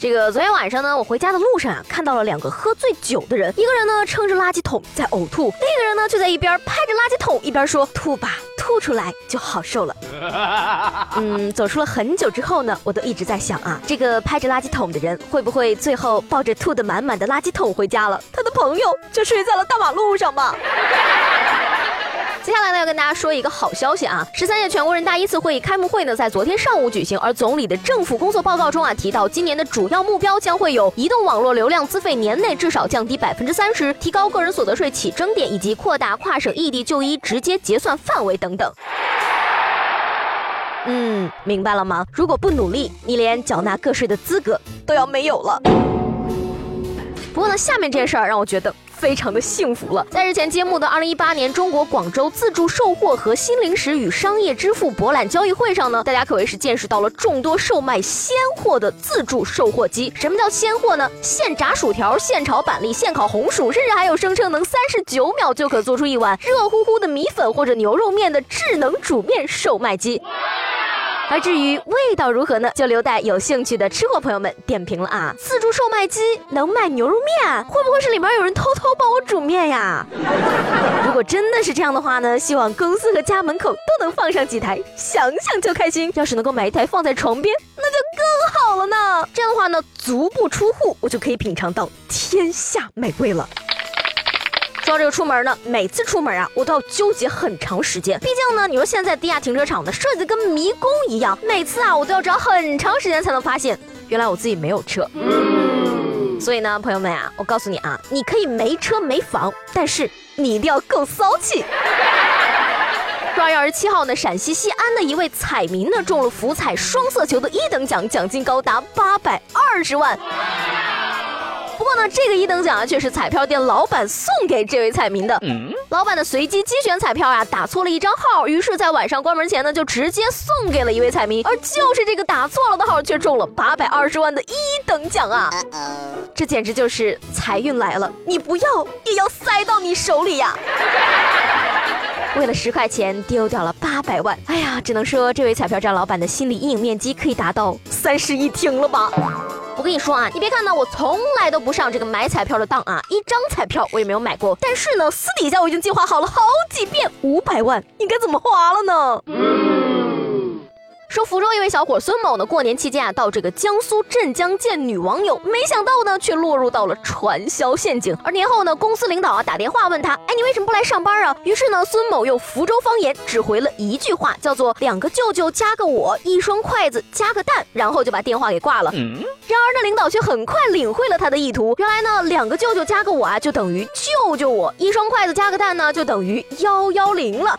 这个昨天晚上呢，我回家的路上啊，看到了两个喝醉酒的人，一个人呢撑着垃圾桶在呕吐，另一个人呢就在一边拍着垃圾桶一边说：“吐吧，吐出来就好受了。”嗯，走出了很久之后呢，我都一直在想啊，这个拍着垃圾桶的人会不会最后抱着吐得满满的垃圾桶回家了？他的朋友就睡在了大马路上吧。接下来呢，要跟大家说一个好消息啊！十三届全国人大一次会议开幕会呢，在昨天上午举行。而总理的政府工作报告中啊，提到今年的主要目标将会有移动网络流量资费年内至少降低百分之三十，提高个人所得税起征点，以及扩大跨省异地就医直接结算范围等等。嗯，明白了吗？如果不努力，你连缴纳个税的资格都要没有了。不过呢，下面这件事儿让我觉得。非常的幸福了。在日前揭幕的二零一八年中国广州自助售货和新零食与商业支付博览交易会上呢，大家可谓是见识到了众多售卖鲜货的自助售货机。什么叫鲜货呢？现炸薯条、现炒板栗、现烤红薯，甚至还有声称能三十九秒就可做出一碗热乎乎的米粉或者牛肉面的智能煮面售卖机。而至于味道如何呢？就留待有兴趣的吃货朋友们点评了啊！自助售卖机能卖牛肉面，会不会是里面有人偷偷帮我煮面呀？如果真的是这样的话呢？希望公司和家门口都能放上几台，想想就开心。要是能够买一台放在床边，那就更好了呢。这样的话呢，足不出户，我就可以品尝到天下美味了。说这个出门呢，每次出门啊，我都要纠结很长时间。毕竟呢，你说现在地下停车场呢设计的跟迷宫一样，每次啊我都要找很长时间才能发现，原来我自己没有车。所以呢，朋友们啊，我告诉你啊，你可以没车没房，但是你一定要够骚气。二月二十七号呢，陕西西安的一位彩民呢中了福彩双色球的一等奖，奖金高达八百二十万。不过呢，这个一等奖啊，却是彩票店老板送给这位彩民的。老板的随机机选彩票啊，打错了一张号，于是，在晚上关门前呢，就直接送给了一位彩民。而就是这个打错了的号，却中了八百二十万的一等奖啊！这简直就是财运来了，你不要也要塞到你手里呀！为了十块钱丢掉了八百万，哎呀，只能说这位彩票站老板的心理阴影面积可以达到三室一厅了吧？我跟你说啊，你别看呢，我从来都不上这个买彩票的当啊，一张彩票我也没有买过。但是呢，私底下我已经计划好了好几遍，五百万应该怎么花了呢？说福州一位小伙孙某呢，过年期间啊，到这个江苏镇江见女网友，没想到呢，却落入到了传销陷阱。而年后呢，公司领导啊打电话问他，哎，你为什么不来上班啊？于是呢，孙某用福州方言只回了一句话，叫做两个舅舅加个我，一双筷子加个蛋，然后就把电话给挂了。然而呢，领导却很快领会了他的意图，原来呢，两个舅舅加个我啊，就等于救救我；一双筷子加个蛋呢，就等于幺幺零了。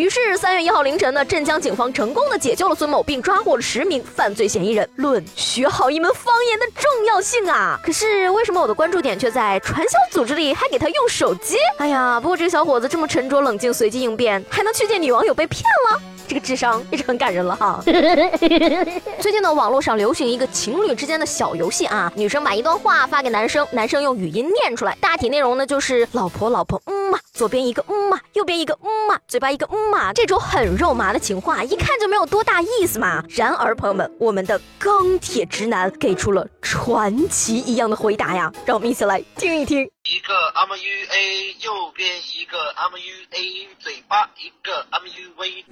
于是三月一号凌晨呢，镇江警方成功的解救了孙某，并抓获了十名犯罪嫌疑人。论学好一门方言的重要性啊！可是为什么我的关注点却在传销组织里，还给他用手机？哎呀，不过这个小伙子这么沉着冷静、随机应变，还能去见女网友被骗了？这个智商也是很感人了哈。最近呢，网络上流行一个情侣之间的小游戏啊，女生把一段话发给男生，男生用语音念出来，大体内容呢就是老婆老婆，嗯嘛，左边一个嗯嘛，右边一个嗯嘛，嘴巴一个嗯嘛，这种很肉麻的情话，一看就没有多大意思嘛。然而朋友们，我们的钢铁直男给出了传奇一样的回答呀，让我们一起来听一听。一个 M U A，右边一个 M U A，嘴巴一个 M U V。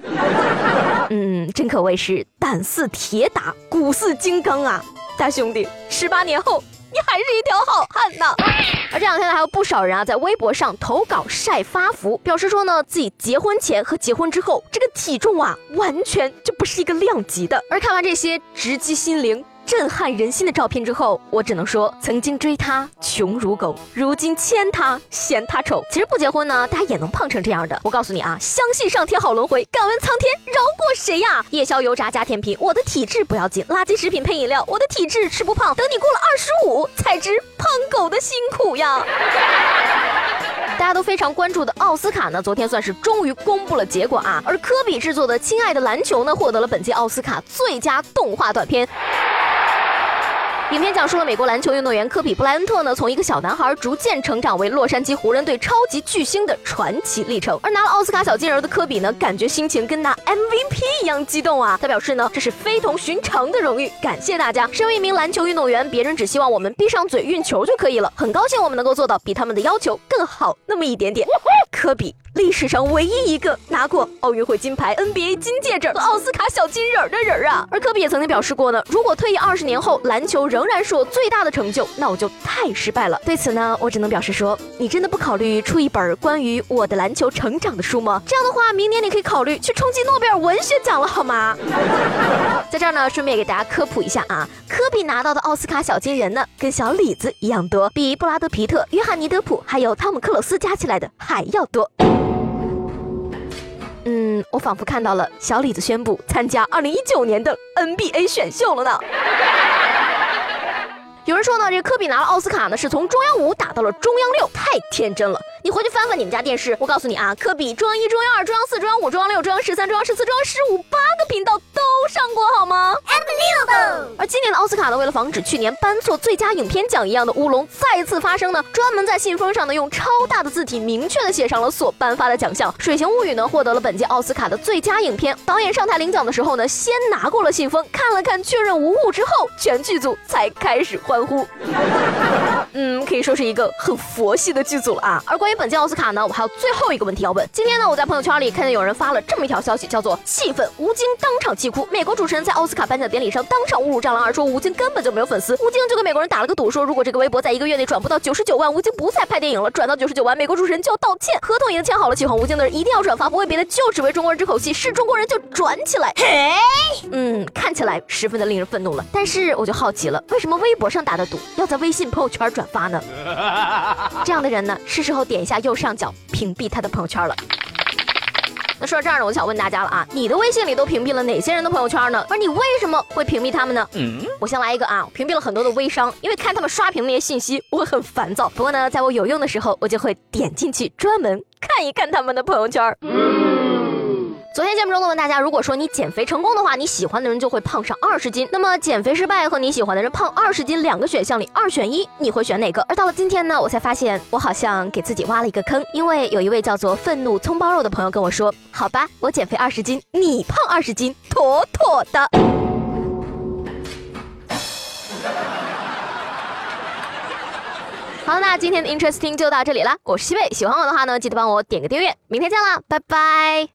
嗯，真可谓是胆似铁打，骨似金刚啊！大兄弟，十八年后你还是一条好汉呢。而这两天呢，还有不少人啊在微博上投稿晒发福，表示说呢自己结婚前和结婚之后这个体重啊完全就不是一个量级的。而看完这些直击心灵。震撼人心的照片之后，我只能说，曾经追他穷如狗，如今牵他嫌他丑。其实不结婚呢，大家也能胖成这样的。我告诉你啊，相信上天好轮回，敢问苍天饶过谁呀？夜宵油炸加甜品，我的体质不要紧；垃圾食品配饮料，我的体质吃不胖。等你过了二十五，才知胖狗的辛苦呀。大家都非常关注的奥斯卡呢，昨天算是终于公布了结果啊。而科比制作的《亲爱的篮球》呢，获得了本届奥斯卡最佳动画短片。影片讲述了美国篮球运动员科比布莱恩特呢，从一个小男孩逐渐成长为洛杉矶湖人队超级巨星的传奇历程。而拿了奥斯卡小金人的科比呢，感觉心情跟拿 MVP 一样激动啊！他表示呢，这是非同寻常的荣誉，感谢大家。身为一名篮球运动员，别人只希望我们闭上嘴运球就可以了，很高兴我们能够做到比他们的要求更好那么一点点。科比。历史上唯一一个拿过奥运会金牌、NBA 金戒指和奥斯卡小金人的人啊！而科比也曾经表示过呢，如果退役二十年后篮球仍仍然是我最大的成就，那我就太失败了。对此呢，我只能表示说，你真的不考虑出一本关于我的篮球成长的书吗？这样的话，明年你可以考虑去冲击诺贝尔文学奖了，好吗？在这儿呢，顺便给大家科普一下啊，科比拿到的奥斯卡小金人呢，跟小李子一样多，比布拉德皮特、约翰尼德普还有汤姆克鲁斯加起来的还要多。嗯，我仿佛看到了小李子宣布参加二零一九年的 NBA 选秀了呢。有人说呢，这科比拿了奥斯卡呢，是从中央五打到了中央六，太天真了。你回去翻翻你们家电视，我告诉你啊，科比中央一、中央二、中央四、中央五、中央六、中央十三、中央十四、中央十五，八个频道都上过好吗 leaving. 而今年的奥斯卡呢，为了防止去年颁错最佳影片奖一样的乌龙再次发生呢，专门在信封上呢用超大的字体明确的写上了所颁发的奖项。《水形物语》呢获得了本届奥斯卡的最佳影片，导演上台领奖的时候呢，先拿过了信封，看了看确认无误之后，全剧组才开始欢呼。嗯，可以说是一个很佛系的剧组了啊。而关于本届奥斯卡呢，我还有最后一个问题要问。今天呢，我在朋友圈里看见有人发了这么一条消息，叫做“气愤吴京当场气哭”。美国主持人在奥斯卡颁奖典礼上当场侮辱。战狼二说吴京根本就没有粉丝，吴京就跟美国人打了个赌，说如果这个微博在一个月内转不到九十九万，吴京不再拍电影了；转到九十九万，美国主持人就要道歉。合同已经签好了，喜欢吴京的人一定要转发，不为别的，就只为中国人这口气，是中国人就转起来。嘿，嗯，看起来十分的令人愤怒了。但是我就好奇了，为什么微博上打的赌要在微信朋友圈转发呢？这样的人呢，是时候点一下右上角屏蔽他的朋友圈了。那说到这儿呢，我就想问大家了啊，你的微信里都屏蔽了哪些人的朋友圈呢？而你为什么会屏蔽他们呢？嗯，我先来一个啊，屏蔽了很多的微商，因为看他们刷屏那些信息，我会很烦躁。不过呢，在我有用的时候，我就会点进去专门看一看他们的朋友圈。节目中呢问大家，如果说你减肥成功的话，你喜欢的人就会胖上二十斤。那么减肥失败和你喜欢的人胖二十斤两个选项里二选一，你会选哪个？而到了今天呢，我才发现我好像给自己挖了一个坑，因为有一位叫做愤怒葱包肉的朋友跟我说：“好吧，我减肥二十斤，你胖二十斤，妥妥的。”好，那今天的 Interesting 就到这里了。我是西贝，喜欢我的话呢，记得帮我点个订阅。明天见啦，拜拜。